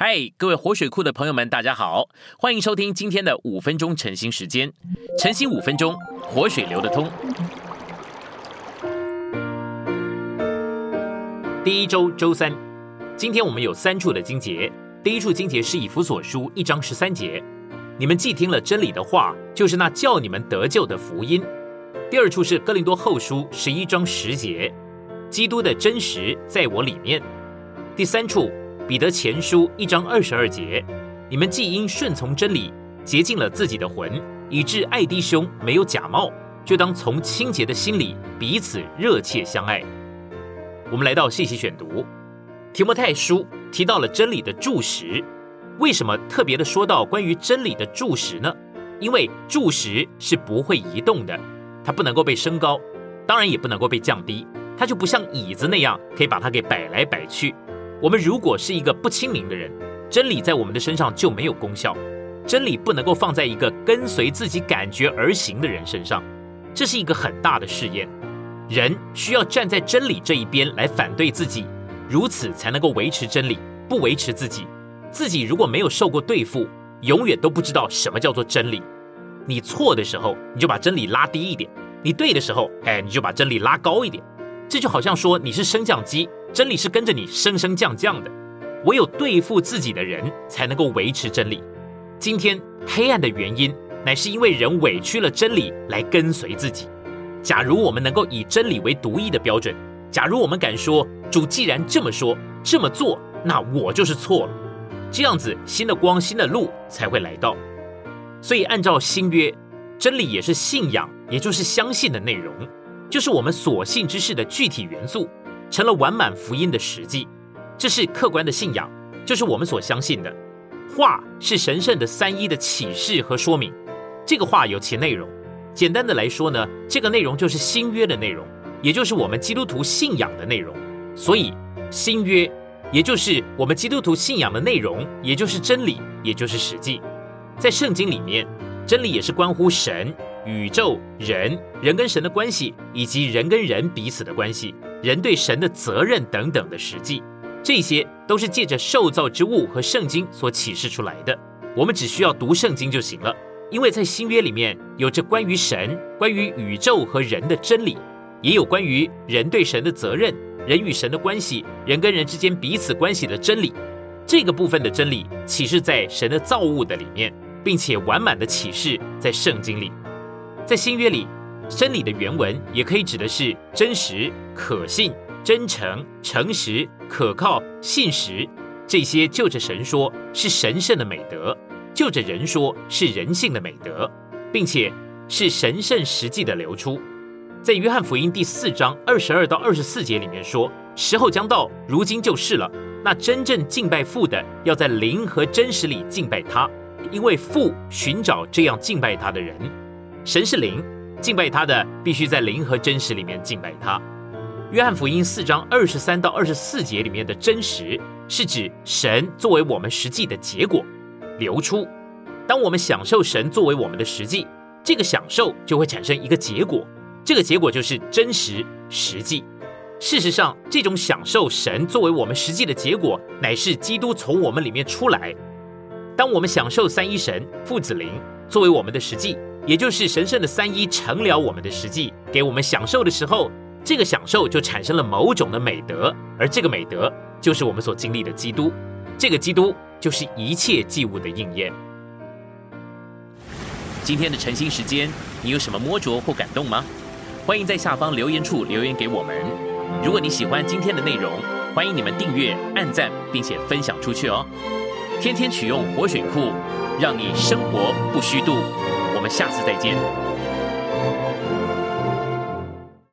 嗨，各位活水库的朋友们，大家好，欢迎收听今天的五分钟晨兴时间。晨兴五分钟，活水流得通。第一周周三，今天我们有三处的经节。第一处经节是以弗所书一章十三节，你们既听了真理的话，就是那叫你们得救的福音。第二处是哥林多后书十一章十节，基督的真实在我里面。第三处。彼得前书一章二十二节，你们既因顺从真理洁净了自己的魂，以致爱弟兄没有假冒，就当从清洁的心里彼此热切相爱。我们来到信息选读，提摩太书提到了真理的柱石，为什么特别的说到关于真理的柱石呢？因为柱石是不会移动的，它不能够被升高，当然也不能够被降低，它就不像椅子那样可以把它给摆来摆去。我们如果是一个不清明的人，真理在我们的身上就没有功效。真理不能够放在一个跟随自己感觉而行的人身上，这是一个很大的试验。人需要站在真理这一边来反对自己，如此才能够维持真理，不维持自己。自己如果没有受过对付，永远都不知道什么叫做真理。你错的时候，你就把真理拉低一点；你对的时候，哎，你就把真理拉高一点。这就好像说你是升降机。真理是跟着你升升降降的，唯有对付自己的人才能够维持真理。今天黑暗的原因，乃是因为人委屈了真理来跟随自己。假如我们能够以真理为独一的标准，假如我们敢说主既然这么说这么做，那我就是错了。这样子新的光新的路才会来到。所以按照新约，真理也是信仰，也就是相信的内容，就是我们所信之事的具体元素。成了完满福音的实际，这是客观的信仰，就是我们所相信的。话是神圣的三一的启示和说明。这个话有其内容，简单的来说呢，这个内容就是新约的内容，也就是我们基督徒信仰的内容。所以新约，也就是我们基督徒信仰的内容，也就是真理，也就是实际。在圣经里面，真理也是关乎神、宇宙、人、人跟神的关系，以及人跟人彼此的关系。人对神的责任等等的实际，这些都是借着受造之物和圣经所启示出来的。我们只需要读圣经就行了，因为在新约里面有着关于神、关于宇宙和人的真理，也有关于人对神的责任、人与神的关系、人跟人之间彼此关系的真理。这个部分的真理启示在神的造物的里面，并且完满的启示在圣经里，在新约里。真理的原文也可以指的是真实、可信、真诚、诚实、可靠、信实，这些就着神说是神圣的美德，就着人说是人性的美德，并且是神圣实际的流出。在约翰福音第四章二十二到二十四节里面说：“时候将到，如今就是了。那真正敬拜父的，要在灵和真实里敬拜他，因为父寻找这样敬拜他的人。神是灵。”敬拜他的必须在灵和真实里面敬拜他。约翰福音四章二十三到二十四节里面的真实，是指神作为我们实际的结果流出。当我们享受神作为我们的实际，这个享受就会产生一个结果，这个结果就是真实实际。事实上，这种享受神作为我们实际的结果，乃是基督从我们里面出来。当我们享受三一神父子灵作为我们的实际。也就是神圣的三一成了我们的实际，给我们享受的时候，这个享受就产生了某种的美德，而这个美德就是我们所经历的基督，这个基督就是一切祭物的应验。今天的晨兴时间，你有什么摸着或感动吗？欢迎在下方留言处留言给我们。如果你喜欢今天的内容，欢迎你们订阅、按赞，并且分享出去哦。天天取用活水库，让你生活不虚度。我们下次再见。